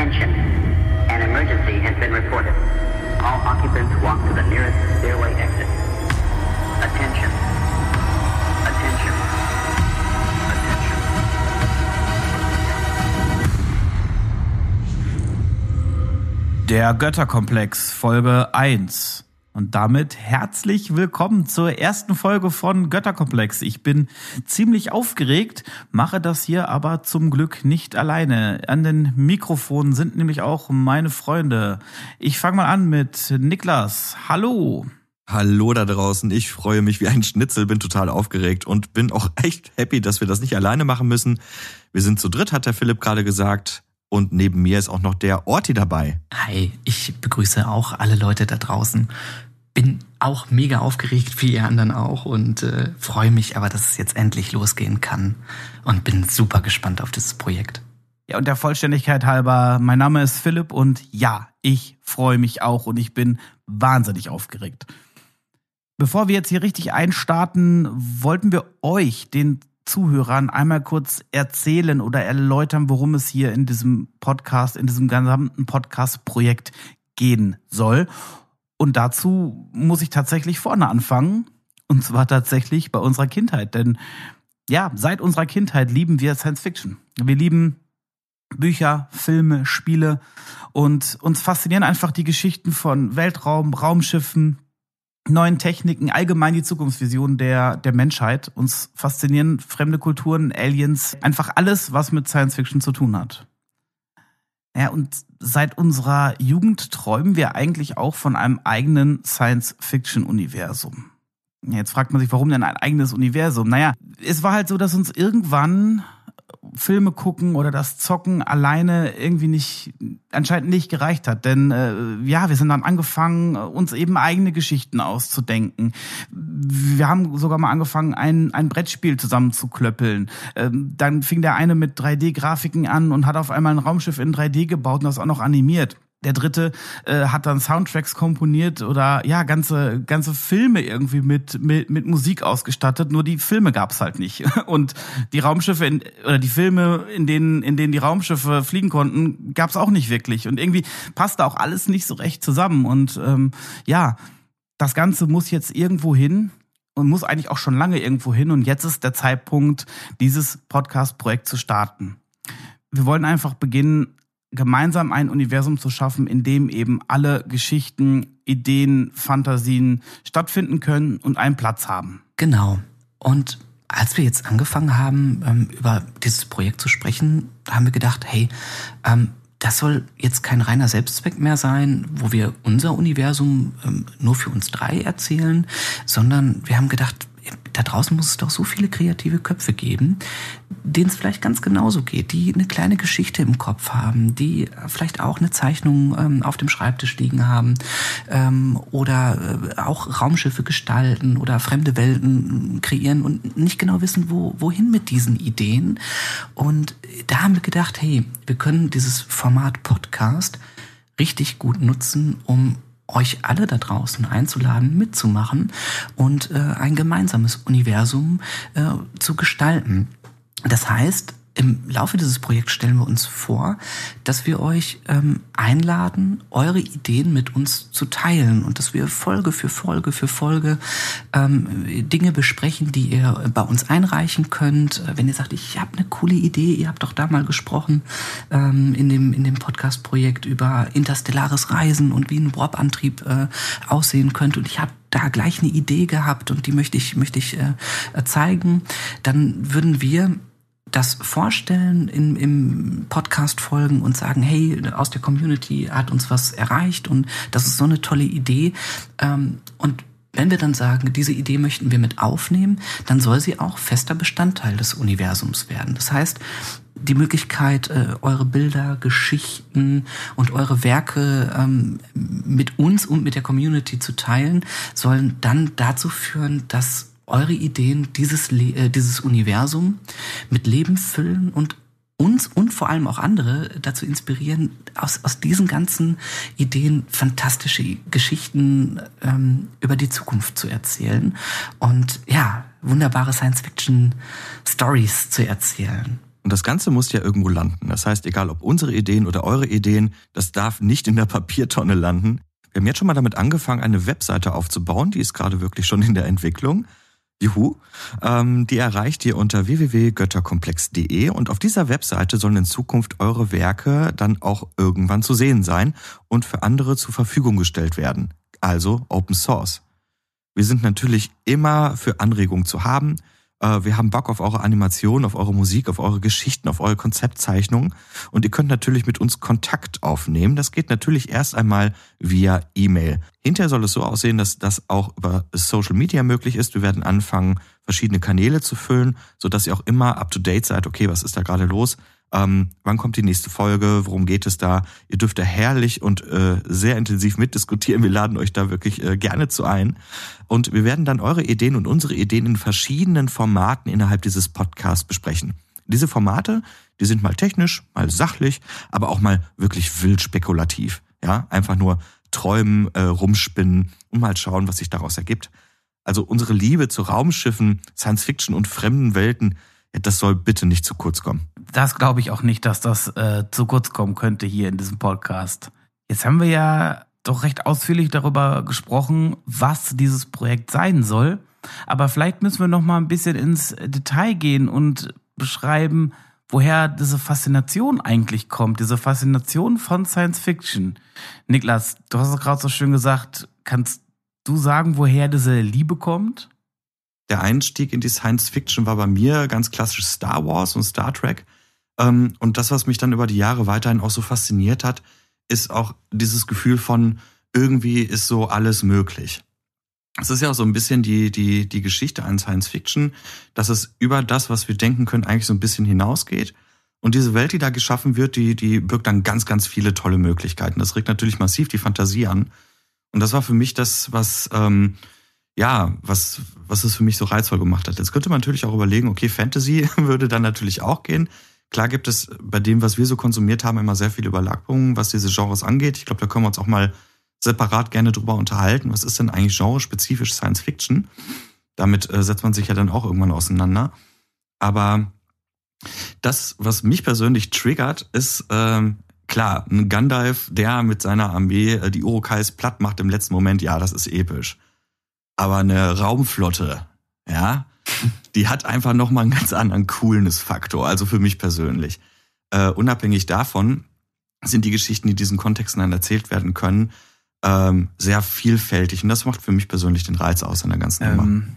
Attention. An emergency has been reported. All occupants walk to the nearest stairway exit. Attention. Attention. Attention. Der Götterkomplex Folge 1. Und damit herzlich willkommen zur ersten Folge von Götterkomplex. Ich bin ziemlich aufgeregt, mache das hier aber zum Glück nicht alleine. An den Mikrofonen sind nämlich auch meine Freunde. Ich fange mal an mit Niklas. Hallo. Hallo da draußen, ich freue mich wie ein Schnitzel, bin total aufgeregt und bin auch echt happy, dass wir das nicht alleine machen müssen. Wir sind zu dritt, hat der Philipp gerade gesagt. Und neben mir ist auch noch der Orti dabei. Hi, ich begrüße auch alle Leute da draußen. Bin auch mega aufgeregt, wie ihr anderen auch, und äh, freue mich aber, dass es jetzt endlich losgehen kann. Und bin super gespannt auf dieses Projekt. Ja, und der Vollständigkeit halber, mein Name ist Philipp und ja, ich freue mich auch und ich bin wahnsinnig aufgeregt. Bevor wir jetzt hier richtig einstarten, wollten wir euch, den Zuhörern, einmal kurz erzählen oder erläutern, worum es hier in diesem Podcast, in diesem gesamten Podcast-Projekt gehen soll. Und dazu muss ich tatsächlich vorne anfangen. Und zwar tatsächlich bei unserer Kindheit. Denn ja, seit unserer Kindheit lieben wir Science Fiction. Wir lieben Bücher, Filme, Spiele und uns faszinieren einfach die Geschichten von Weltraum, Raumschiffen, neuen Techniken, allgemein die Zukunftsvision der, der Menschheit. Uns faszinieren fremde Kulturen, Aliens, einfach alles, was mit Science Fiction zu tun hat. Ja, und seit unserer Jugend träumen wir eigentlich auch von einem eigenen Science-Fiction-Universum. Jetzt fragt man sich, warum denn ein eigenes Universum? Naja, es war halt so, dass uns irgendwann Filme gucken oder das Zocken alleine irgendwie nicht, anscheinend nicht gereicht hat. Denn äh, ja, wir sind dann angefangen, uns eben eigene Geschichten auszudenken. Wir haben sogar mal angefangen, ein, ein Brettspiel zusammen zu klöppeln. Ähm, dann fing der eine mit 3D-Grafiken an und hat auf einmal ein Raumschiff in 3D gebaut und das auch noch animiert. Der dritte äh, hat dann Soundtracks komponiert oder ja ganze ganze Filme irgendwie mit mit, mit Musik ausgestattet. Nur die Filme gab's halt nicht und die Raumschiffe in, oder die Filme, in denen in denen die Raumschiffe fliegen konnten, gab's auch nicht wirklich. Und irgendwie passte auch alles nicht so recht zusammen. Und ähm, ja, das Ganze muss jetzt irgendwo hin und muss eigentlich auch schon lange irgendwo hin. Und jetzt ist der Zeitpunkt, dieses Podcast-Projekt zu starten. Wir wollen einfach beginnen, gemeinsam ein Universum zu schaffen, in dem eben alle Geschichten, Ideen, Fantasien stattfinden können und einen Platz haben. Genau. Und als wir jetzt angefangen haben, ähm, über dieses Projekt zu sprechen, haben wir gedacht, hey, ähm, das soll jetzt kein reiner Selbstzweck mehr sein, wo wir unser Universum ähm, nur für uns drei erzählen, sondern wir haben gedacht, da draußen muss es doch so viele kreative Köpfe geben, denen es vielleicht ganz genauso geht, die eine kleine Geschichte im Kopf haben, die vielleicht auch eine Zeichnung ähm, auf dem Schreibtisch liegen haben ähm, oder äh, auch Raumschiffe gestalten oder fremde Welten kreieren und nicht genau wissen, wo, wohin mit diesen Ideen. Und da haben wir gedacht, hey, wir können dieses Format Podcast richtig gut nutzen, um euch alle da draußen einzuladen, mitzumachen und äh, ein gemeinsames Universum äh, zu gestalten. Das heißt, im Laufe dieses Projekts stellen wir uns vor, dass wir euch ähm, einladen, eure Ideen mit uns zu teilen und dass wir Folge für Folge für Folge ähm, Dinge besprechen, die ihr bei uns einreichen könnt. Wenn ihr sagt, ich habe eine coole Idee, ihr habt doch da mal gesprochen ähm, in dem, in dem Podcast-Projekt über interstellares Reisen und wie ein Warp-Antrieb äh, aussehen könnte und ich habe da gleich eine Idee gehabt und die möchte ich, möchte ich äh, zeigen, dann würden wir das vorstellen in, im Podcast folgen und sagen, hey, aus der Community hat uns was erreicht und das ist so eine tolle Idee. Ähm, und wenn wir dann sagen, diese Idee möchten wir mit aufnehmen, dann soll sie auch fester Bestandteil des Universums werden. Das heißt, die Möglichkeit, äh, eure Bilder, Geschichten und eure Werke ähm, mit uns und mit der Community zu teilen, sollen dann dazu führen, dass eure Ideen dieses, äh, dieses Universum mit Leben füllen und uns und vor allem auch andere dazu inspirieren, aus, aus diesen ganzen Ideen fantastische Geschichten ähm, über die Zukunft zu erzählen und ja, wunderbare Science-Fiction-Stories zu erzählen. Und das Ganze muss ja irgendwo landen. Das heißt, egal ob unsere Ideen oder eure Ideen, das darf nicht in der Papiertonne landen. Wir haben jetzt schon mal damit angefangen, eine Webseite aufzubauen. Die ist gerade wirklich schon in der Entwicklung. Juhu. Ähm, die erreicht ihr unter www.götterkomplex.de und auf dieser Webseite sollen in Zukunft eure Werke dann auch irgendwann zu sehen sein und für andere zur Verfügung gestellt werden. Also Open Source. Wir sind natürlich immer für Anregungen zu haben. Äh, wir haben Bock auf eure Animation, auf eure Musik, auf eure Geschichten, auf eure Konzeptzeichnungen. Und ihr könnt natürlich mit uns Kontakt aufnehmen. Das geht natürlich erst einmal via E-Mail. Hinterher soll es so aussehen, dass das auch über Social Media möglich ist. Wir werden anfangen, verschiedene Kanäle zu füllen, sodass ihr auch immer up to date seid. Okay, was ist da gerade los? Ähm, wann kommt die nächste Folge? Worum geht es da? Ihr dürft da herrlich und äh, sehr intensiv mitdiskutieren. Wir laden euch da wirklich äh, gerne zu ein. Und wir werden dann eure Ideen und unsere Ideen in verschiedenen Formaten innerhalb dieses Podcasts besprechen. Diese Formate, die sind mal technisch, mal sachlich, aber auch mal wirklich wild spekulativ. Ja, einfach nur träumen, äh, rumspinnen und mal schauen, was sich daraus ergibt. Also unsere Liebe zu Raumschiffen, Science Fiction und fremden Welten, das soll bitte nicht zu kurz kommen. Das glaube ich auch nicht, dass das äh, zu kurz kommen könnte hier in diesem Podcast. Jetzt haben wir ja doch recht ausführlich darüber gesprochen, was dieses Projekt sein soll. Aber vielleicht müssen wir noch mal ein bisschen ins Detail gehen und beschreiben, woher diese Faszination eigentlich kommt, diese Faszination von Science Fiction. Niklas, du hast es gerade so schön gesagt. Kannst du sagen, woher diese Liebe kommt? Der Einstieg in die Science Fiction war bei mir ganz klassisch Star Wars und Star Trek. Ähm, und das, was mich dann über die Jahre weiterhin auch so fasziniert hat, ist auch dieses Gefühl von irgendwie ist so alles möglich. Es ist ja auch so ein bisschen die, die, die Geschichte an Science Fiction, dass es über das, was wir denken können, eigentlich so ein bisschen hinausgeht. Und diese Welt, die da geschaffen wird, die, die birgt dann ganz, ganz viele tolle Möglichkeiten. Das regt natürlich massiv die Fantasie an. Und das war für mich das, was, ähm, ja, was, was es für mich so reizvoll gemacht hat. Jetzt könnte man natürlich auch überlegen, okay, Fantasy würde dann natürlich auch gehen. Klar gibt es bei dem, was wir so konsumiert haben, immer sehr viele Überlappungen, was diese Genres angeht. Ich glaube, da können wir uns auch mal separat gerne drüber unterhalten. Was ist denn eigentlich genrespezifisch Science Fiction? Damit äh, setzt man sich ja dann auch irgendwann auseinander. Aber das, was mich persönlich triggert, ist ähm, klar, ein Gandalf, der mit seiner Armee äh, die Urukais platt macht im letzten Moment, ja, das ist episch. Aber eine Raumflotte, ja, die hat einfach nochmal einen ganz anderen Coolness-Faktor, also für mich persönlich. Äh, unabhängig davon sind die Geschichten, die diesen Kontexten dann erzählt werden können, ähm, sehr vielfältig. Und das macht für mich persönlich den Reiz aus an der ganzen Nummer. Ähm,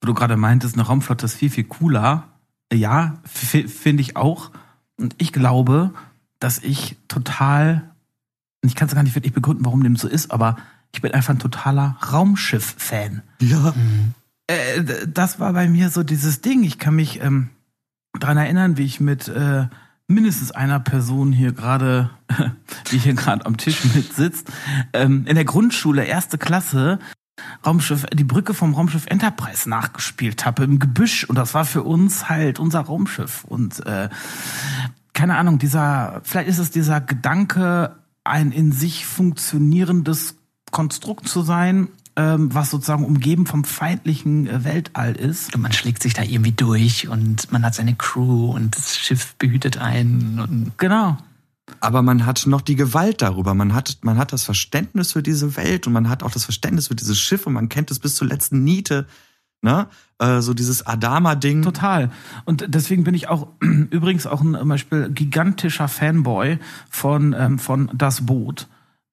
wo du gerade meintest, eine Raumflotte ist viel, viel cooler. Ja, finde ich auch. Und ich glaube, dass ich total, ich kann es gar nicht wirklich begründen, warum dem so ist, aber ich bin einfach ein totaler Raumschiff-Fan. Ja. Mhm. Äh, das war bei mir so dieses Ding. Ich kann mich ähm, daran erinnern, wie ich mit äh, mindestens einer Person hier gerade, die hier gerade am Tisch mit sitzt, ähm, in der Grundschule, erste Klasse, Raumschiff, die Brücke vom Raumschiff Enterprise nachgespielt habe im Gebüsch und das war für uns halt unser Raumschiff und äh, keine Ahnung, dieser, vielleicht ist es dieser Gedanke, ein in sich funktionierendes Konstrukt zu sein, ähm, was sozusagen umgeben vom feindlichen äh, Weltall ist. Und man schlägt sich da irgendwie durch und man hat seine Crew und das Schiff behütet einen. Und genau. Aber man hat noch die Gewalt darüber. Man hat, man hat das Verständnis für diese Welt und man hat auch das Verständnis für dieses Schiff und man kennt es bis zur letzten Niete. Ne? Äh, so dieses Adama-Ding. Total. Und deswegen bin ich auch übrigens auch ein zum Beispiel gigantischer Fanboy von, ähm, von Das Boot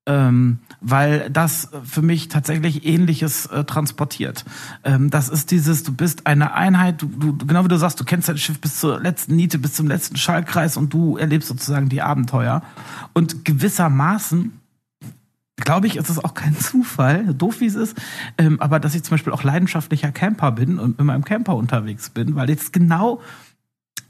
ähm, weil das für mich tatsächlich Ähnliches äh, transportiert. Ähm, das ist dieses, du bist eine Einheit, du, du, genau wie du sagst, du kennst dein Schiff bis zur letzten Niete, bis zum letzten Schallkreis und du erlebst sozusagen die Abenteuer. Und gewissermaßen glaube ich, ist es auch kein Zufall, doof wie es ist, ähm, aber dass ich zum Beispiel auch leidenschaftlicher Camper bin und in meinem Camper unterwegs bin, weil jetzt genau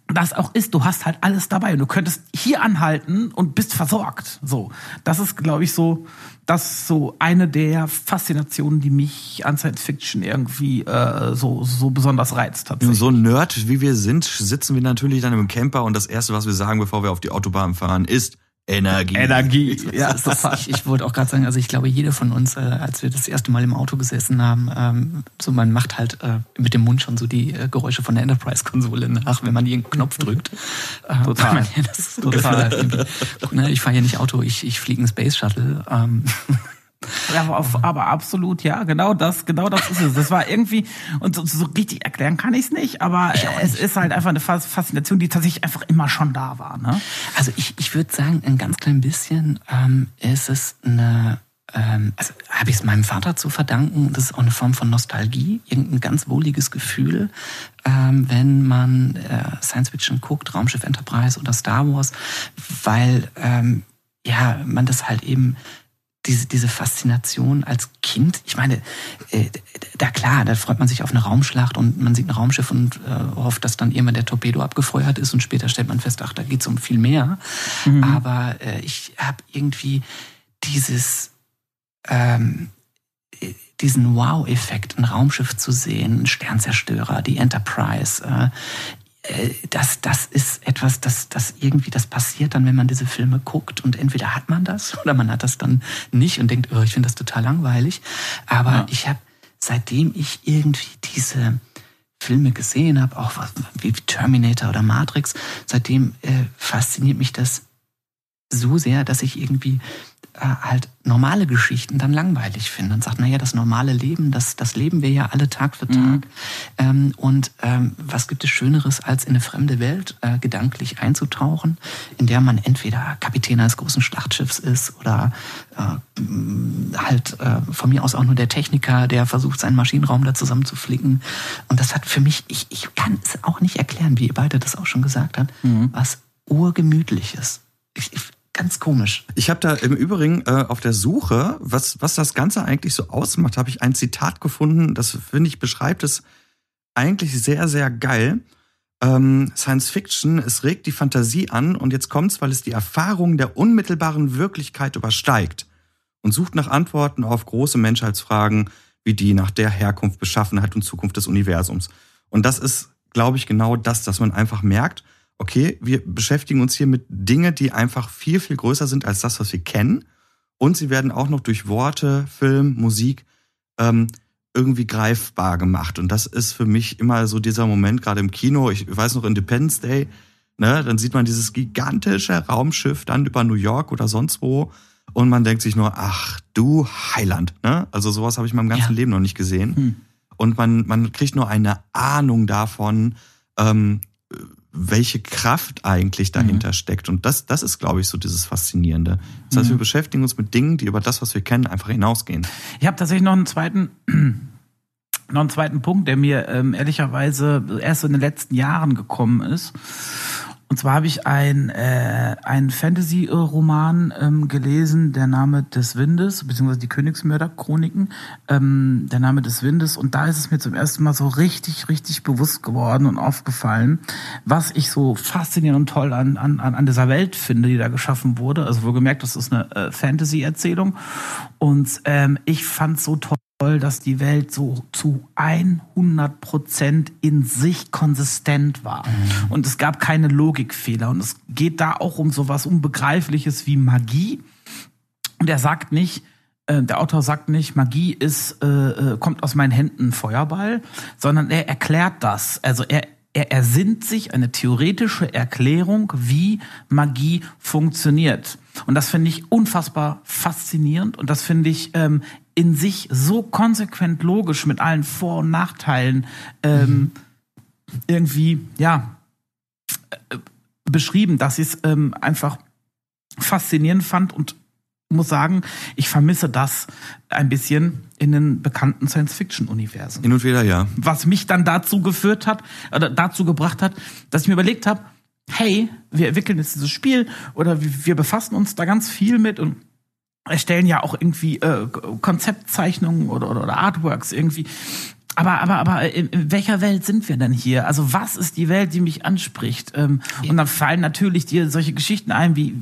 das auch ist, du hast halt alles dabei und du könntest hier anhalten und bist versorgt. So, das ist, glaube ich, so, das ist so eine der Faszinationen, die mich an Science Fiction irgendwie äh, so so besonders reizt. Tatsächlich. So Nerd wie wir sind, sitzen wir natürlich dann im Camper und das erste, was wir sagen, bevor wir auf die Autobahn fahren, ist Energie. Energie. Ja, das ist, ich, ich wollte auch gerade sagen, also ich glaube, jeder von uns, äh, als wir das erste Mal im Auto gesessen haben, ähm, so man macht halt äh, mit dem Mund schon so die äh, Geräusche von der Enterprise-Konsole nach, wenn man irgendeinen Knopf drückt. Äh, Total. man- ja, das ist total. ne, ich fahre ja nicht Auto, ich, ich fliege einen Space Shuttle. Ähm, aber, absolut, ja, genau das, genau das ist es. Das war irgendwie, und so, so richtig erklären kann ich es nicht, aber es ist halt einfach eine Fas- Faszination, die tatsächlich einfach immer schon da war. Ne? Also ich, ich würde sagen, ein ganz klein bisschen ähm, ist es eine, ähm, also habe ich es meinem Vater zu verdanken, das ist auch eine Form von Nostalgie, irgendein ganz wohliges Gefühl, ähm, wenn man äh, Science Fiction guckt, Raumschiff Enterprise oder Star Wars, weil ähm, ja man das halt eben diese, diese Faszination als Kind, ich meine, äh, da klar, da freut man sich auf eine Raumschlacht und man sieht ein Raumschiff und äh, hofft, dass dann irgendwann der Torpedo abgefeuert ist und später stellt man fest, ach, da geht's um viel mehr. Aber äh, ich habe irgendwie dieses ähm, äh, diesen Wow-Effekt, ein Raumschiff zu sehen, ein Sternzerstörer, die Enterprise, äh, das, das ist etwas, das, das irgendwie, das passiert dann, wenn man diese Filme guckt und entweder hat man das oder man hat das dann nicht und denkt, oh, ich finde das total langweilig. Aber Ja. ich habe, seitdem ich irgendwie diese Filme gesehen habe, auch wie Terminator oder Matrix, seitdem äh, fasziniert mich das so sehr, dass ich irgendwie äh, halt normale Geschichten dann langweilig finde und sagt, naja, das normale Leben, das, das leben wir ja alle Tag für Tag. Ähm, und ähm, was gibt es Schöneres, als in eine fremde Welt äh, gedanklich einzutauchen, in der man entweder Kapitän eines großen Schlachtschiffs ist oder äh, halt äh, von mir aus auch nur der Techniker, der versucht, seinen Maschinenraum da zusammenzuflicken. Und das hat für mich, ich, ich kann es auch nicht erklären, wie ihr beide das auch schon gesagt habt, was urgemütliches. Ich, ich, ganz komisch. Ich habe da im Übrigen äh, auf der Suche, was, was das Ganze eigentlich so ausmacht, habe ich ein Zitat gefunden, das finde ich beschreibt es eigentlich sehr, sehr geil. Ähm, Science Fiction, es regt die Fantasie an und jetzt kommt's, weil es die Erfahrung der unmittelbaren Wirklichkeit übersteigt und sucht nach Antworten auf große Menschheitsfragen wie die nach der Herkunft, Beschaffenheit und Zukunft des Universums. Und das ist, glaube ich, genau das, dass man einfach merkt, okay, wir beschäftigen uns hier mit Dingen, die einfach viel, viel größer sind als das, was wir kennen. Und sie werden auch noch durch Worte, Film, Musik ähm, irgendwie greifbar gemacht. Und das ist für mich immer so dieser Moment, gerade im Kino, ich weiß noch Independence Day, ne, dann sieht man dieses gigantische Raumschiff dann über New York oder sonst wo. Und man denkt sich nur, ach du Heiland. Ne? Also sowas habe ich in meinem ganzen Ja. Leben noch nicht gesehen. Hm. Und man, man kriegt nur eine Ahnung davon, ähm, welche Kraft eigentlich dahinter steckt. Und das, das ist, glaube ich, so dieses Faszinierende. Das heißt, wir beschäftigen uns mit Dingen, die über das, was wir kennen, einfach hinausgehen. Ich habe tatsächlich noch einen zweiten, noch einen zweiten Punkt, der mir ähm, ehrlicherweise erst in den letzten Jahren gekommen ist. Und zwar habe ich ein, äh, ein Fantasy-Roman ähm, gelesen, der Name des Windes, beziehungsweise die Königsmörder-Chroniken, ähm, der Name des Windes. Und da ist es mir zum ersten Mal so richtig, richtig bewusst geworden und aufgefallen, was ich so faszinierend und toll an, an, an dieser Welt finde, die da geschaffen wurde. Also wohlgemerkt, das ist eine äh, Fantasy-Erzählung. Und ähm, ich fand so toll, dass die Welt so zu 100 Prozent in sich konsistent war. Und es gab keine Logikfehler. Und es geht da auch um sowas Unbegreifliches wie Magie. Und er sagt nicht, äh, der Autor sagt nicht, Magie ist, äh, äh, kommt aus meinen Händen Feuerball, sondern er erklärt das. Also er, er ersinnt sich eine theoretische Erklärung, wie Magie funktioniert. Und das finde ich unfassbar faszinierend und das finde ich ähm, in sich so konsequent logisch mit allen Vor- und Nachteilen ähm, irgendwie, ja, äh, beschrieben, dass ich es ähm, einfach faszinierend fand und muss sagen, ich vermisse das ein bisschen in den bekannten Science-Fiction-Universen. Hin und wieder ja. Was mich dann dazu geführt hat, oder dazu gebracht hat, dass ich mir überlegt habe, hey, wir entwickeln jetzt dieses Spiel oder wir wir befassen uns da ganz viel mit und erstellen ja auch irgendwie äh, Konzeptzeichnungen oder, oder, oder Artworks irgendwie. Aber, aber, aber in, in welcher Welt sind wir denn hier? Also was ist die Welt, die mich anspricht? Ähm, und dann fallen natürlich dir solche Geschichten ein wie,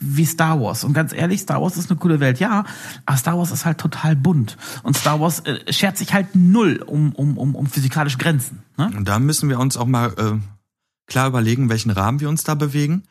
wie Star Wars. Und ganz ehrlich, Star Wars ist eine coole Welt, ja. Aber Star Wars ist halt total bunt. Und Star Wars äh, schert sich halt null um, um, um, um physikalische Grenzen. Ne? Und da müssen wir uns auch mal äh, klar überlegen, welchen Rahmen wir uns da bewegen.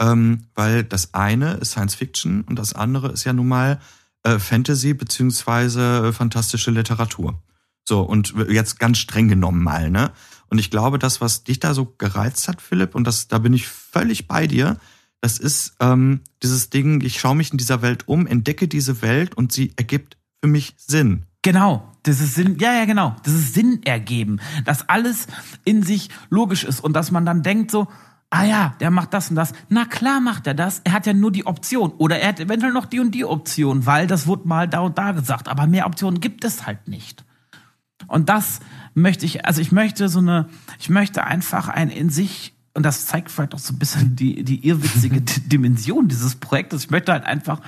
Ähm, weil das eine ist Science Fiction und das andere ist ja nun mal äh, Fantasy beziehungsweise äh, fantastische Literatur. So, und jetzt ganz streng genommen mal, ne? Und ich glaube, das, was dich da so gereizt hat, Philipp, und das, da bin ich völlig bei dir, das ist ähm, dieses Ding, ich schaue mich in dieser Welt um, entdecke diese Welt und sie ergibt für mich Sinn. Genau, das ist Sinn, ja, ja, genau. Das ist Sinn ergeben, dass alles in sich logisch ist und dass man dann denkt so, ah ja, der macht das und das. Na klar macht er das. Er hat ja nur die Option. Oder er hat eventuell noch die und die Option, weil das wurde mal da und da gesagt. Aber mehr Optionen gibt es halt nicht. Und das möchte ich, also ich möchte so eine, ich möchte einfach ein in sich, und das zeigt vielleicht auch so ein bisschen die, die irrwitzige Dimension dieses Projektes. Ich möchte halt einfach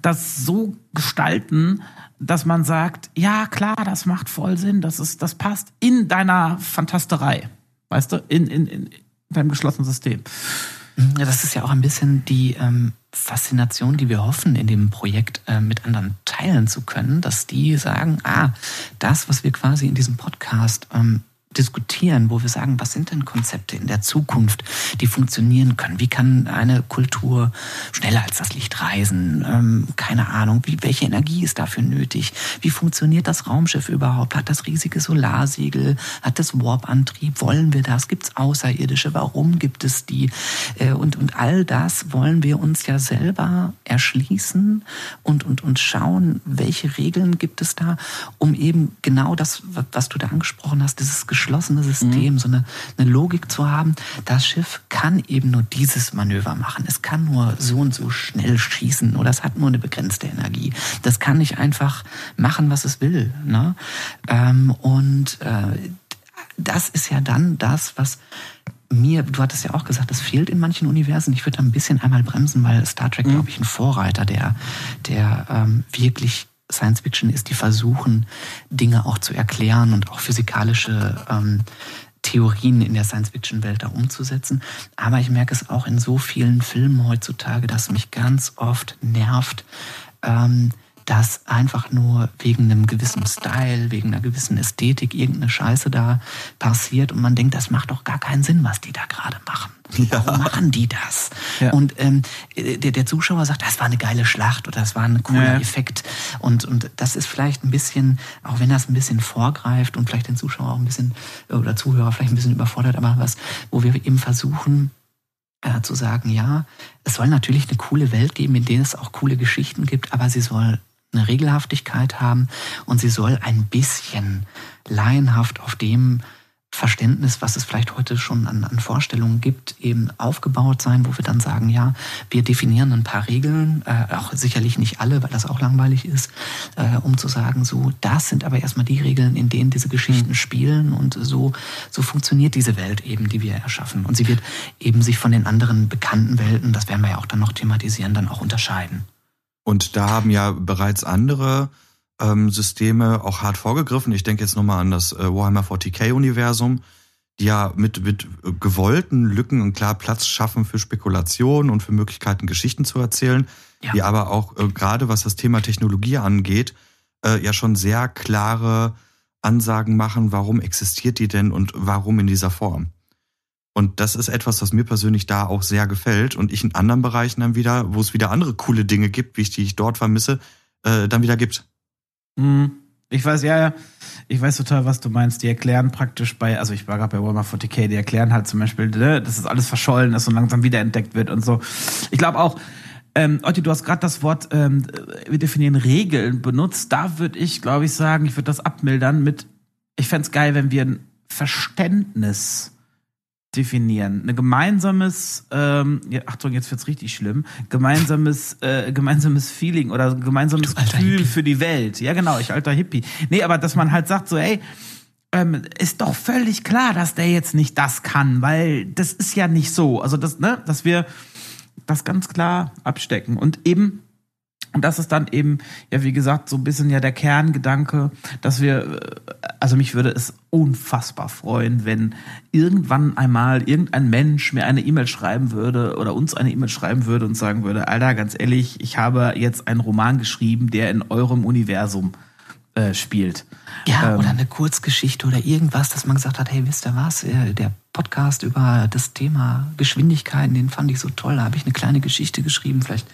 das so gestalten, dass man sagt, ja klar, das macht voll Sinn, das ist, das passt in deiner Fantasterei. Weißt du, in, in, in deinem geschlossenen System. Das ist ja auch ein bisschen die ähm, Faszination, die wir hoffen, in dem Projekt äh, mit anderen teilen zu können, dass die sagen, ah, das, was wir quasi in diesem Podcast ähm, diskutieren, wo wir sagen, was sind denn Konzepte in der Zukunft, die funktionieren können? Wie kann eine Kultur schneller als das Licht reisen? Ähm, keine Ahnung, wie, welche Energie ist dafür nötig? Wie funktioniert das Raumschiff überhaupt? Hat das riesige Solarsiegel? Hat das Warp-Antrieb? Wollen wir das? Gibt es Außerirdische? Warum gibt es die? Äh, und, und all das wollen wir uns ja selber erschließen und, und, und schauen, welche Regeln gibt es da, um eben genau das, was du da angesprochen hast, dieses geschlossene System, mhm. so eine, eine Logik zu haben. Das Schiff kann eben nur dieses Manöver machen. Es kann nur so und so schnell schießen oder es hat nur eine begrenzte Energie. Das kann nicht einfach machen, was es will. Ne? Ähm, und äh, das ist ja dann das, was mir, du hattest ja auch gesagt, das fehlt in manchen Universen. Ich würde da ein bisschen einmal bremsen, weil Star Trek, mhm. glaube ich, ein Vorreiter der, der ähm, wirklich Science Fiction ist, die versuchen, Dinge auch zu erklären und auch physikalische ähm, Theorien in der Science-Fiction-Welt da umzusetzen. Aber ich merke es auch in so vielen Filmen heutzutage, dass mich ganz oft nervt, ähm, dass einfach nur wegen einem gewissen Style, wegen einer gewissen Ästhetik irgendeine Scheiße da passiert und man denkt, das macht doch gar keinen Sinn, was die da gerade machen. Ja. Warum machen die das? Ja. Und ähm, der, der Zuschauer sagt, das war eine geile Schlacht oder das war ein cooler ja. Effekt. Und, und das ist vielleicht ein bisschen, auch wenn das ein bisschen vorgreift und vielleicht den Zuschauer auch ein bisschen oder Zuhörer vielleicht ein bisschen überfordert, aber was, wo wir eben versuchen, äh, zu sagen, ja, es soll natürlich eine coole Welt geben, in der es auch coole Geschichten gibt, aber sie soll eine Regelhaftigkeit haben und sie soll ein bisschen laienhaft auf dem Verständnis, was es vielleicht heute schon an, an, Vorstellungen gibt, eben aufgebaut sein, wo wir dann sagen, ja, wir definieren ein paar Regeln, äh, auch sicherlich nicht alle, weil das auch langweilig ist, äh, um zu sagen, so, das sind aber erstmal die Regeln, in denen diese Geschichten mhm. spielen und so, so funktioniert diese Welt eben, die wir erschaffen. Und sie wird eben sich von den anderen bekannten Welten, das werden wir ja auch dann noch thematisieren, dann auch unterscheiden. Und da haben ja bereits andere ähm, Systeme auch hart vorgegriffen. Ich denke jetzt nochmal an das äh, Warhammer 40k-Universum, die ja mit, mit gewollten Lücken und klar Platz schaffen für Spekulationen und für Möglichkeiten, Geschichten zu erzählen, ja. die aber auch äh, gerade was das Thema Technologie angeht, äh, ja schon sehr klare Ansagen machen, warum existiert die denn und warum in dieser Form. Und das ist etwas, was mir persönlich da auch sehr gefällt und ich in anderen Bereichen dann wieder, wo es wieder andere coole Dinge gibt, wie ich die ich dort vermisse, äh, dann wieder gibt. Mhm. Ich weiß, ja, ja, ich weiß total, was du meinst. Die erklären praktisch bei, also ich war gerade bei Walmart 40k, die erklären halt zum Beispiel, ne, dass es alles verschollen ist und langsam wiederentdeckt wird und so. Ich glaube auch, ähm, Otti, du hast gerade das Wort, ähm, wir definieren Regeln benutzt. Da würde ich, glaube ich, sagen, ich würde das abmildern mit, ich fände geil, wenn wir ein Verständnis definieren. Ein gemeinsames, ähm, ja, Achtung, jetzt wird's richtig schlimm, gemeinsames, äh, gemeinsames Feeling oder gemeinsames Gefühl Hippie. für die Welt. Ja, genau, ich alter Hippie. Nee, aber dass man halt sagt so, ey, ähm, ist doch völlig klar, dass der jetzt nicht das kann, weil das ist ja nicht so. Also das, ne, dass wir das ganz klar abstecken und eben und das ist dann eben, ja, wie gesagt, so ein bisschen ja der Kerngedanke, dass wir, äh, also mich würde es unfassbar freuen, wenn irgendwann einmal irgendein Mensch mir eine E-Mail schreiben würde oder uns eine E-Mail schreiben würde und sagen würde, Alter, ganz ehrlich, ich habe jetzt einen Roman geschrieben, der in eurem Universum äh, spielt. Ja, Ähm, oder eine Kurzgeschichte oder irgendwas, dass man gesagt hat, hey, wisst ihr was, äh, der Podcast über das Thema Geschwindigkeiten, den fand ich so toll, da habe ich eine kleine Geschichte geschrieben, vielleicht,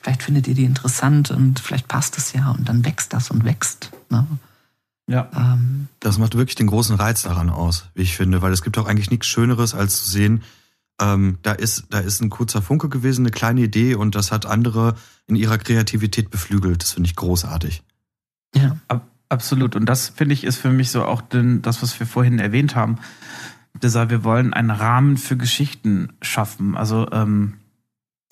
vielleicht findet ihr die interessant und vielleicht passt es ja und dann wächst das und wächst. Ne? Ja. Ähm, Das macht wirklich den großen Reiz daran aus, wie ich finde, weil es gibt auch eigentlich nichts Schöneres, als zu sehen, ähm, da ist, da ist ein kurzer Funke gewesen, eine kleine Idee und das hat andere in ihrer Kreativität beflügelt. Das finde ich großartig. Ja. Ab, absolut. Und das, finde ich, ist für mich so auch den, das, was wir vorhin erwähnt haben. Dieser, wir wollen einen Rahmen für Geschichten schaffen. Also, ähm,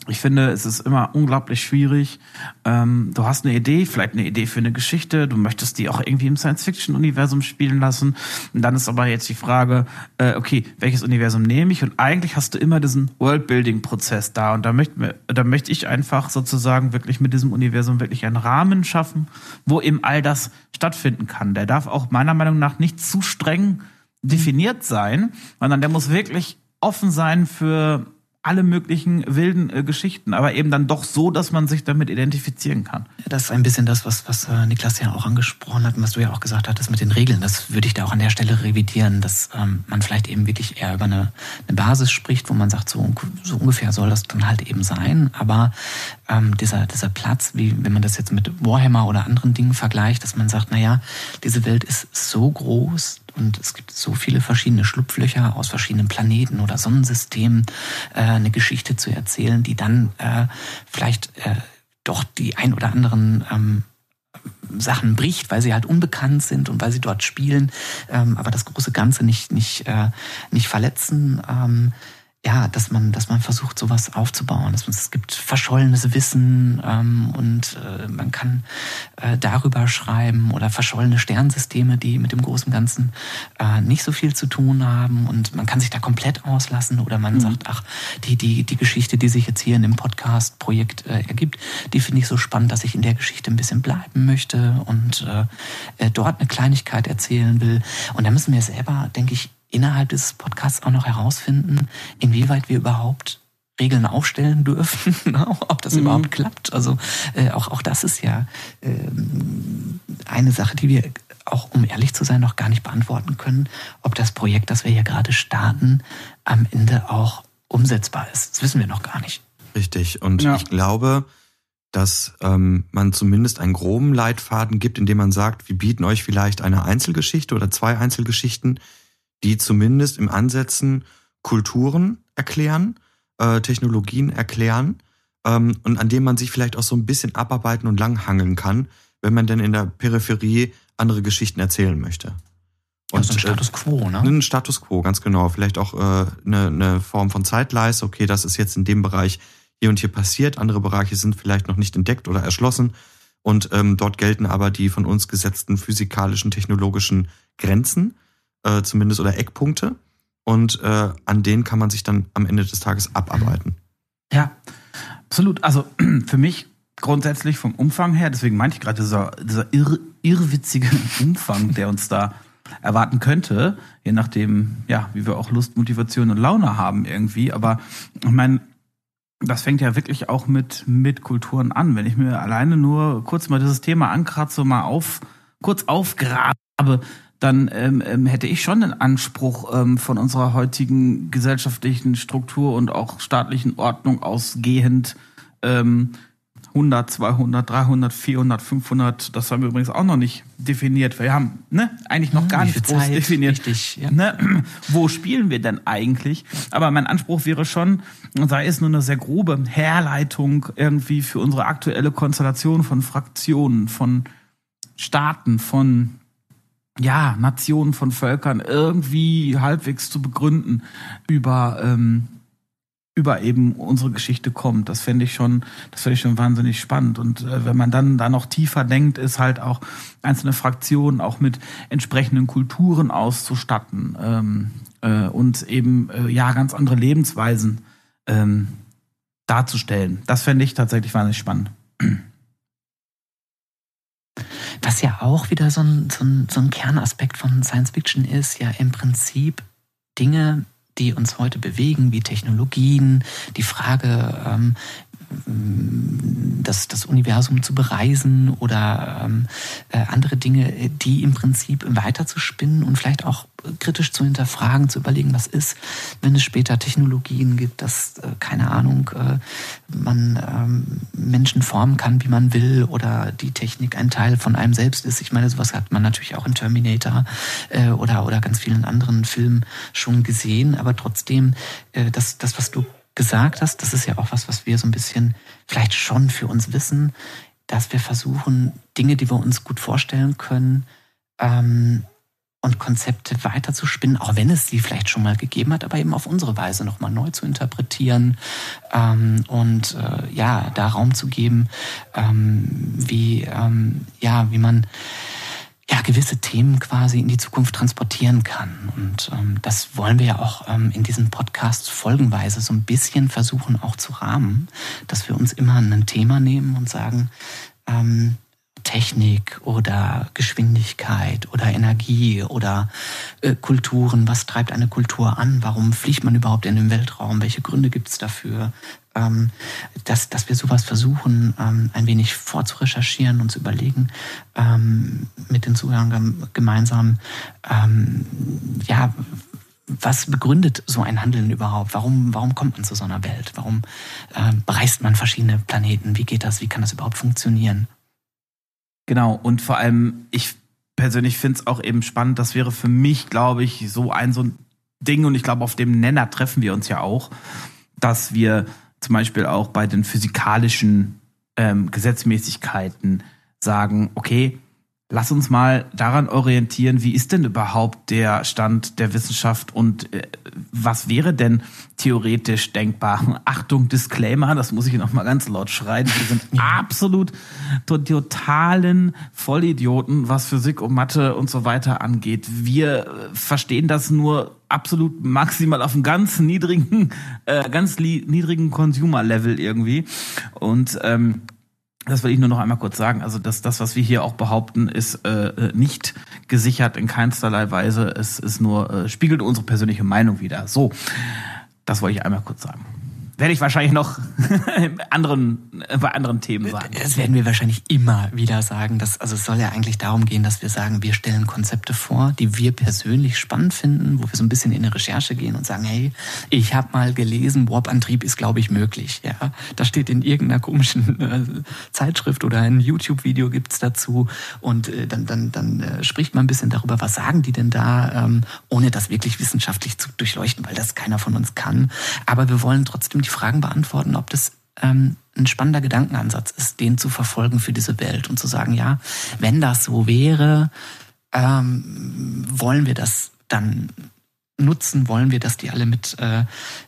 ich finde, es ist immer unglaublich schwierig. Ähm, du hast eine Idee, vielleicht eine Idee für eine Geschichte, du möchtest die auch irgendwie im Science-Fiction-Universum spielen lassen. Und dann ist aber jetzt die Frage, äh, okay, welches Universum nehme ich? Und eigentlich hast du immer diesen Worldbuilding-Prozess da. Und da möchte, da möchte ich einfach sozusagen wirklich mit diesem Universum wirklich einen Rahmen schaffen, wo eben all das stattfinden kann. Der darf auch meiner Meinung nach nicht zu streng definiert sein, sondern der muss wirklich offen sein für alle möglichen wilden äh, Geschichten, aber eben dann doch so, dass man sich damit identifizieren kann. Das ist ein bisschen das, was, was äh, Niklas ja auch angesprochen hat und was du ja auch gesagt hattest mit den Regeln. Das würde ich da auch an der Stelle revidieren, dass ähm, man vielleicht eben wirklich eher über eine, eine Basis spricht, wo man sagt, so, so ungefähr soll das dann halt eben sein. Aber ähm, dieser, dieser Platz, wie wenn man das jetzt mit Warhammer oder anderen Dingen vergleicht, dass man sagt, naja, diese Welt ist so groß und es gibt so viele verschiedene Schlupflöcher aus verschiedenen Planeten oder Sonnensystemen, äh, eine Geschichte zu erzählen, die dann äh, vielleicht äh, doch die ein oder anderen ähm, Sachen bricht, weil sie halt unbekannt sind und weil sie dort spielen, ähm, aber das große Ganze nicht, nicht, äh, nicht verletzen. Ähm, ja, dass man, dass man versucht, sowas aufzubauen. Dass man, es gibt verschollenes Wissen ähm, und äh, man kann äh, darüber schreiben oder verschollene Sternsysteme, die mit dem großen Ganzen äh, nicht so viel zu tun haben und man kann sich da komplett auslassen oder man sagt, ach, die, die, die Geschichte, die sich jetzt hier in dem Podcast-Projekt äh, ergibt, die finde ich so spannend, dass ich in der Geschichte ein bisschen bleiben möchte und äh, äh, dort eine Kleinigkeit erzählen will. Und da müssen wir selber, denke ich, innerhalb dieses Podcasts auch noch herausfinden, inwieweit wir überhaupt Regeln aufstellen dürfen, ne? ob das überhaupt klappt. Also äh, auch, auch das ist ja ähm, eine Sache, die wir auch, um ehrlich zu sein, noch gar nicht beantworten können, ob das Projekt, das wir hier gerade starten, am Ende auch umsetzbar ist. Das wissen wir noch gar nicht. Richtig. Und Ja. ich glaube, dass ähm, man zumindest einen groben Leitfaden gibt, indem man sagt, wir bieten euch vielleicht eine Einzelgeschichte oder zwei Einzelgeschichten, die zumindest im Ansetzen Kulturen erklären, äh, Technologien erklären ähm, und an dem man sich vielleicht auch so ein bisschen abarbeiten und langhangeln kann, wenn man denn in der Peripherie andere Geschichten erzählen möchte. Und also ein äh, Status quo, ne? ein Status quo, ganz genau. Vielleicht auch äh, eine, eine Form von Zeitleiste. Okay, das ist jetzt in dem Bereich hier und hier passiert. Andere Bereiche sind vielleicht noch nicht entdeckt oder erschlossen. Und ähm, dort gelten aber die von uns gesetzten physikalischen, technologischen Grenzen, äh, zumindest oder Eckpunkte. Und äh, an denen kann man sich dann am Ende des Tages abarbeiten. Ja, absolut. Also für mich grundsätzlich vom Umfang her, deswegen meinte ich gerade, dieser, dieser irr, irrwitzige Umfang, der uns da erwarten könnte, je nachdem, ja, wie wir auch Lust, Motivation und Laune haben irgendwie. Aber ich meine, das fängt ja wirklich auch mit, mit Kulturen an. Wenn ich mir alleine nur kurz mal dieses Thema ankratze, mal auf, kurz aufgrabe, dann ähm, ähm, hätte ich schon den Anspruch ähm, von unserer heutigen gesellschaftlichen Struktur und auch staatlichen Ordnung ausgehend ähm, 100, 200, 300, 400, 500, das haben wir übrigens auch noch nicht definiert. Wir haben ne, eigentlich noch gar Wie nicht groß Zeit? definiert. Richtig, ja. Ne, wo spielen wir denn eigentlich? Aber mein Anspruch wäre schon, sei es nur eine sehr grobe Herleitung irgendwie für unsere aktuelle Konstellation von Fraktionen, von Staaten, von ja, Nationen von Völkern irgendwie halbwegs zu begründen über, ähm, über eben unsere Geschichte kommt. Das fände ich schon, das fände ich schon wahnsinnig spannend. Und äh, wenn man dann da noch tiefer denkt, ist halt auch einzelne Fraktionen auch mit entsprechenden Kulturen auszustatten ähm, äh, und eben äh, ja ganz andere Lebensweisen ähm, darzustellen. Das fände ich tatsächlich wahnsinnig spannend. Was ja auch wieder so ein, so, ein, so ein Kernaspekt von Science Fiction ist, ja im Prinzip Dinge, die uns heute bewegen, wie Technologien, die Frage, ähm, das, das Universum zu bereisen oder ähm, äh, andere Dinge, die im Prinzip weiter zu spinnen und vielleicht auch kritisch zu hinterfragen, zu überlegen, was ist, wenn es später Technologien gibt, dass, äh, keine Ahnung, äh, man ähm, Menschen formen kann, wie man will oder die Technik ein Teil von einem selbst ist. Ich meine, sowas hat man natürlich auch in Terminator äh, oder, oder ganz vielen anderen Filmen schon gesehen, aber trotzdem, äh, das, das, was du gesagt hast, das ist ja auch was, was wir so ein bisschen vielleicht schon für uns wissen, dass wir versuchen, Dinge, die wir uns gut vorstellen können, ähm, und Konzepte weiterzuspinnen, auch wenn es sie vielleicht schon mal gegeben hat, aber eben auf unsere Weise nochmal neu zu interpretieren ähm, und äh, ja, da Raum zu geben, ähm, wie, ähm, ja, wie man ja, gewisse Themen quasi in die Zukunft transportieren kann. Und ähm, das wollen wir ja auch ähm, in diesem Podcast folgenweise so ein bisschen versuchen auch zu rahmen, dass wir uns immer ein Thema nehmen und sagen, ähm, Technik oder Geschwindigkeit oder Energie oder äh, Kulturen. Was treibt eine Kultur an? Warum fliegt man überhaupt in den Weltraum? Welche Gründe gibt es dafür? Ähm, dass, dass wir sowas versuchen, ähm, ein wenig vorzurecherchieren und zu überlegen, ähm, mit den Zuhörern gemeinsam, ähm, ja, was begründet so ein Handeln überhaupt? Warum, warum kommt man zu so einer Welt? Warum äh, bereist man verschiedene Planeten? Wie geht das? Wie kann das überhaupt funktionieren? Genau, und vor allem, ich persönlich finde es auch eben spannend, das wäre für mich, glaube ich, so ein so ein Ding, und ich glaube, auf dem Nenner treffen wir uns ja auch, dass wir zum Beispiel auch bei den physikalischen ähm, Gesetzmäßigkeiten sagen, okay, Lass uns mal daran orientieren, wie ist denn überhaupt der Stand der Wissenschaft und äh, was wäre denn theoretisch denkbar? Achtung, Disclaimer, das muss ich noch mal ganz laut schreien. Wir sind absolut totalen Vollidioten, was Physik und Mathe und so weiter angeht. Wir äh, verstehen das nur absolut maximal auf einem ganz niedrigen, äh, ganz niedrigen Consumer-Level irgendwie und ähm, das will ich nur noch einmal kurz sagen. Also das, das was wir hier auch behaupten, ist äh, äh, nicht gesichert in keinsterlei Weise. Es ist nur äh, spiegelt unsere persönliche Meinung wieder. So, das wollte ich einmal kurz sagen werde ich wahrscheinlich noch anderen, bei anderen Themen sagen. Das werden wir wahrscheinlich immer wieder sagen. Dass, also es soll ja eigentlich darum gehen, dass wir sagen, wir stellen Konzepte vor, die wir persönlich spannend finden, wo wir so ein bisschen in eine Recherche gehen und sagen, hey, ich habe mal gelesen, Warp-Antrieb ist, glaube ich, möglich. Ja, Das steht in irgendeiner komischen äh, Zeitschrift oder ein YouTube-Video gibt's dazu. Und äh, dann, dann, dann äh, spricht man ein bisschen darüber, was sagen die denn da, ähm, ohne das wirklich wissenschaftlich zu durchleuchten, weil das keiner von uns kann. Aber wir wollen trotzdem die Fragen beantworten, ob das ähm, ein spannender Gedankenansatz ist, den zu verfolgen für diese Welt und zu sagen, ja, wenn das so wäre, ähm, wollen wir das dann nutzen? Wollen wir, dass die alle mit, äh,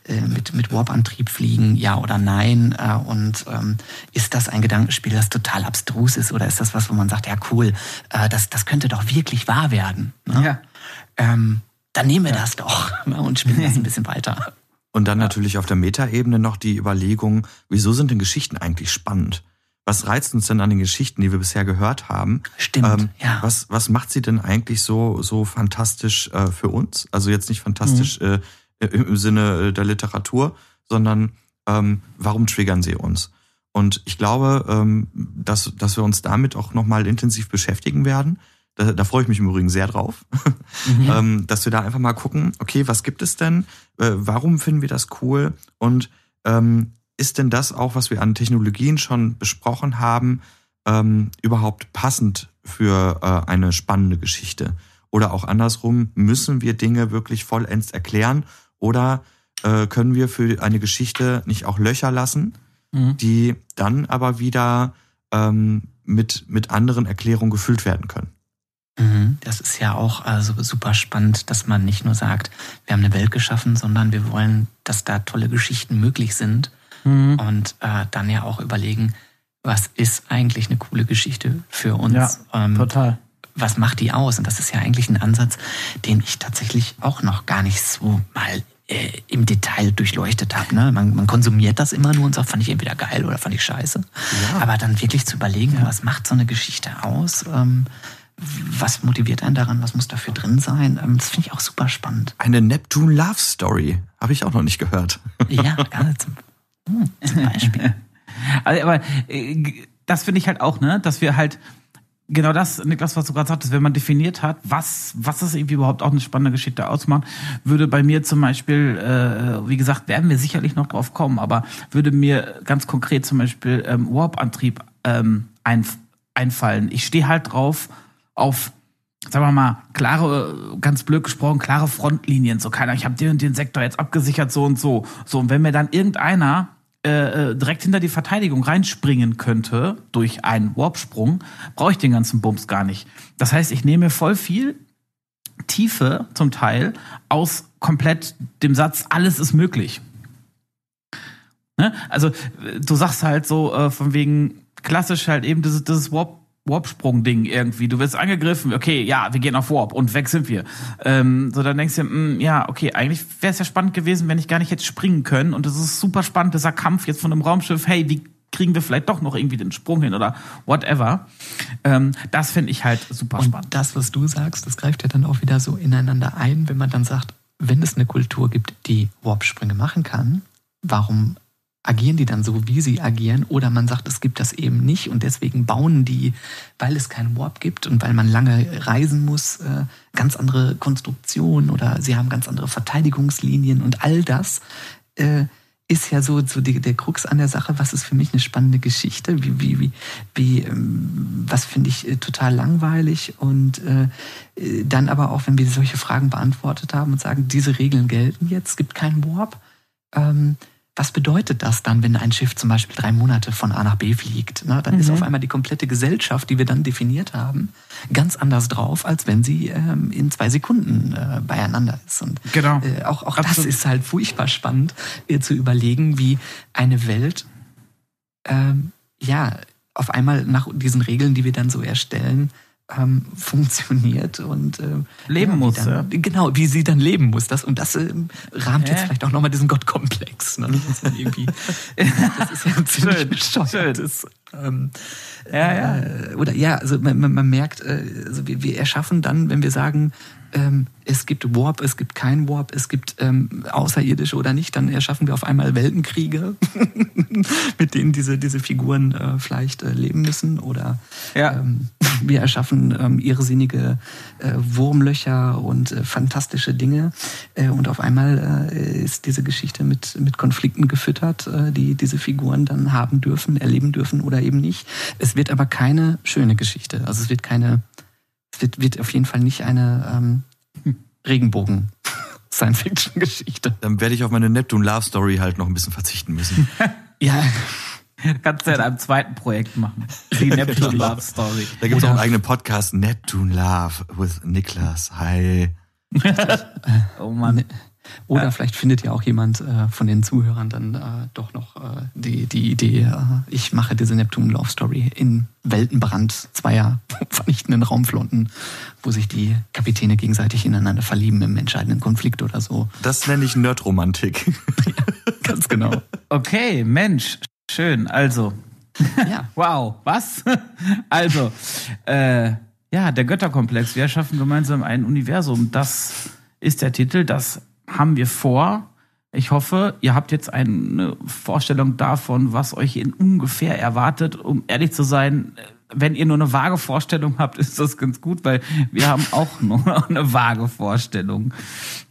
äh, mit, mit Warp-Antrieb fliegen? Ja oder nein? Äh, und ähm, ist das ein Gedankenspiel, das total abstrus ist? Oder ist das was, wo man sagt, ja cool, äh, das, das könnte doch wirklich wahr werden? Ne? Ja. Ähm, dann nehmen wir ja. das doch ne, und spielen das ein bisschen weiter. Und dann ja. natürlich auf der Metaebene noch die Überlegung, wieso sind denn Geschichten eigentlich spannend? Was reizt uns denn an den Geschichten, die wir bisher gehört haben? Stimmt. Ähm, ja. Was, was macht sie denn eigentlich so, so fantastisch äh, für uns? Also jetzt nicht fantastisch mhm. äh, im Sinne äh, der Literatur, sondern ähm, warum triggern sie uns? Und ich glaube, ähm, dass, dass wir uns damit auch nochmal intensiv beschäftigen werden. Da, da freue ich mich im Übrigen sehr drauf, mhm. ähm, dass wir da einfach mal gucken, okay, was gibt es denn? Äh, warum finden wir das cool? Und ähm, ist denn das auch, was wir an Technologien schon besprochen haben, ähm, überhaupt passend für äh, eine spannende Geschichte? Oder auch andersrum, müssen wir Dinge wirklich vollends erklären? Oder äh, können wir für eine Geschichte nicht auch Löcher lassen, mhm. die dann aber wieder ähm, mit, mit anderen Erklärungen gefüllt werden können? Mhm. Das ist ja auch also super spannend, dass man nicht nur sagt, wir haben eine Welt geschaffen, sondern wir wollen, dass da tolle Geschichten möglich sind mhm. und äh, dann ja auch überlegen, was ist eigentlich eine coole Geschichte für uns? Ja, ähm, total. Was macht die aus? Und das ist ja eigentlich ein Ansatz, den ich tatsächlich auch noch gar nicht so mal äh, im Detail durchleuchtet habe. Ne? Man, man, konsumiert das immer nur und sagt, fand ich entweder geil oder fand ich scheiße. Ja. Aber dann wirklich zu überlegen, ja. was macht so eine Geschichte aus? Ähm, was motiviert einen daran? Was muss dafür drin sein? Ähm, das finde ich auch super spannend. Eine Neptune Love Story habe ich auch noch nicht gehört. Ja, gar nicht. Zum, hm, zum Beispiel. Also, aber äh, das finde ich halt auch, ne, dass wir halt genau das, Niklas, was du gerade sagtest, wenn man definiert hat, was, was ist irgendwie überhaupt auch eine spannende Geschichte ausmacht, würde bei mir zum Beispiel, äh, wie gesagt, werden wir sicherlich noch drauf kommen, aber würde mir ganz konkret zum Beispiel ähm, Warp-Antrieb ähm, ein, einfallen. Ich stehe halt drauf auf sagen wir mal, klare, ganz blöd gesprochen, klare Frontlinien. So keiner, ich habe den und den Sektor jetzt abgesichert, so und so. So, und wenn mir dann irgendeiner äh, äh, direkt hinter die Verteidigung reinspringen könnte durch einen Warpsprung, brauche ich den ganzen Bums gar nicht. Das heißt, ich nehme voll viel Tiefe zum Teil aus komplett dem Satz, alles ist möglich. Ne? Also du sagst halt so äh, von wegen klassisch halt eben dieses, dieses Warp Warp-Sprung-Ding irgendwie. Du wirst angegriffen, okay, ja, wir gehen auf Warp und weg sind wir. Ähm, so, dann denkst du, mh, hm, ja, okay, eigentlich wäre es ja spannend gewesen, wenn ich gar nicht hätte springen können. Und es ist super spannend, dieser Kampf jetzt von einem Raumschiff, hey, wie kriegen wir vielleicht doch noch irgendwie den Sprung hin oder whatever. Ähm, das finde ich halt super und spannend. Das, was du sagst, das greift ja dann auch wieder so ineinander ein, wenn man dann sagt, wenn es eine Kultur gibt, die Warp-Sprünge machen kann, warum agieren die dann so, wie sie agieren, oder man sagt, es gibt das eben nicht und deswegen bauen die, weil es keinen Warp gibt und weil man lange reisen muss, äh, ganz andere Konstruktionen oder sie haben ganz andere Verteidigungslinien und all das äh, ist ja so, so die, der Krux an der Sache, was ist für mich eine spannende Geschichte, wie, wie, wie, wie ähm, was finde ich äh, total langweilig? Und äh, dann aber auch, wenn wir solche Fragen beantwortet haben und sagen, diese Regeln gelten jetzt, es gibt keinen Warp, ähm, was bedeutet das dann, wenn ein Schiff zum Beispiel drei Monate von A nach B fliegt? Ne? Dann mhm. ist auf einmal die komplette Gesellschaft, die wir dann definiert haben, ganz anders drauf, als wenn sie ähm, in zwei Sekunden äh, beieinander ist. Und genau. äh, auch, auch das ist halt furchtbar spannend, äh, zu überlegen, wie eine Welt ähm, ja auf einmal nach diesen Regeln, die wir dann so erstellen, ähm, funktioniert und äh, leben ja, muss. Dann, ja. Genau, wie sie dann leben muss. Das, und das äh, rahmt jetzt vielleicht auch nochmal diesen Gottkomplex. Ne? Das, ist irgendwie, das ist ja ziemlich schön, bescheuertes. Ähm, ja, ja. Äh, oder ja, also man, man merkt, äh, also wir, wir erschaffen dann, wenn wir sagen, ähm, es gibt Warp, es gibt kein Warp, es gibt ähm, Außerirdische oder nicht, dann erschaffen wir auf einmal Weltenkriege, mit denen diese, diese Figuren äh, vielleicht äh, leben müssen. Oder ja. ähm, wir erschaffen ähm, irrsinnige äh, Wurmlöcher und äh, fantastische Dinge. Äh, und auf einmal äh, ist diese Geschichte mit, mit Konflikten gefüttert, äh, die diese Figuren dann haben dürfen, erleben dürfen oder eben nicht. Es wird aber keine schöne Geschichte. Also es wird keine wird, wird auf jeden Fall nicht eine ähm, Regenbogen. Science-Fiction-Geschichte. Dann werde ich auf meine Neptune Love Story halt noch ein bisschen verzichten müssen. ja. Kannst du ja in einem zweiten Projekt machen. Die Neptune Love Story. Da gibt es auch einen eigenen Podcast, Neptune Love with Niklas. Hi. oh Mann. Oder ja. vielleicht findet ja auch jemand äh, von den Zuhörern dann äh, doch noch äh, die, die Idee, äh, ich mache diese Neptune Love Story in Weltenbrand zweier vernichtenden Raumflotten, wo sich die Kapitäne gegenseitig ineinander verlieben im entscheidenden Konflikt oder so. Das nenne ich Nerdromantik. ja, ganz genau. Okay, Mensch, schön. Also. Ja. wow, was? also, äh, ja, der Götterkomplex. Wir erschaffen gemeinsam ein Universum. Das ist der Titel. Das haben wir vor. Ich hoffe, ihr habt jetzt eine Vorstellung davon, was euch in ungefähr erwartet. Um ehrlich zu sein, wenn ihr nur eine vage Vorstellung habt, ist das ganz gut, weil wir haben auch nur eine vage Vorstellung.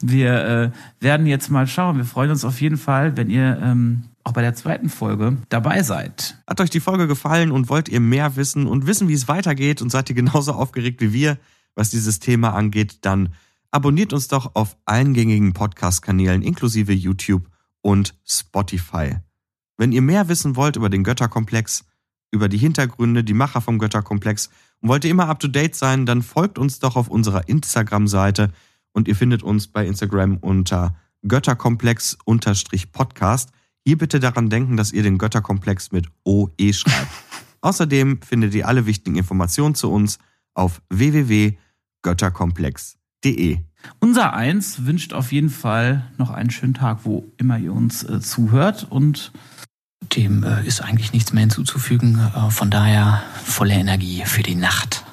Wir äh, werden jetzt mal schauen. Wir freuen uns auf jeden Fall, wenn ihr ähm, auch bei der zweiten Folge dabei seid. Hat euch die Folge gefallen und wollt ihr mehr wissen und wissen, wie es weitergeht und seid ihr genauso aufgeregt wie wir, was dieses Thema angeht, dann Abonniert uns doch auf allen gängigen Podcast-Kanälen inklusive YouTube und Spotify. Wenn ihr mehr wissen wollt über den Götterkomplex, über die Hintergründe, die Macher vom Götterkomplex und wollt ihr immer up to date sein, dann folgt uns doch auf unserer Instagram-Seite und ihr findet uns bei Instagram unter Götterkomplex-Podcast. Hier bitte daran denken, dass ihr den Götterkomplex mit OE schreibt. Außerdem findet ihr alle wichtigen Informationen zu uns auf www.götterkomplex.de www.ftf.de. Unser Eins wünscht auf jeden Fall noch einen schönen Tag, wo immer ihr uns äh, zuhört und dem äh, ist eigentlich nichts mehr hinzuzufügen. Äh, von daher volle Energie für die Nacht.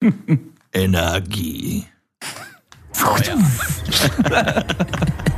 Energie. Feuer.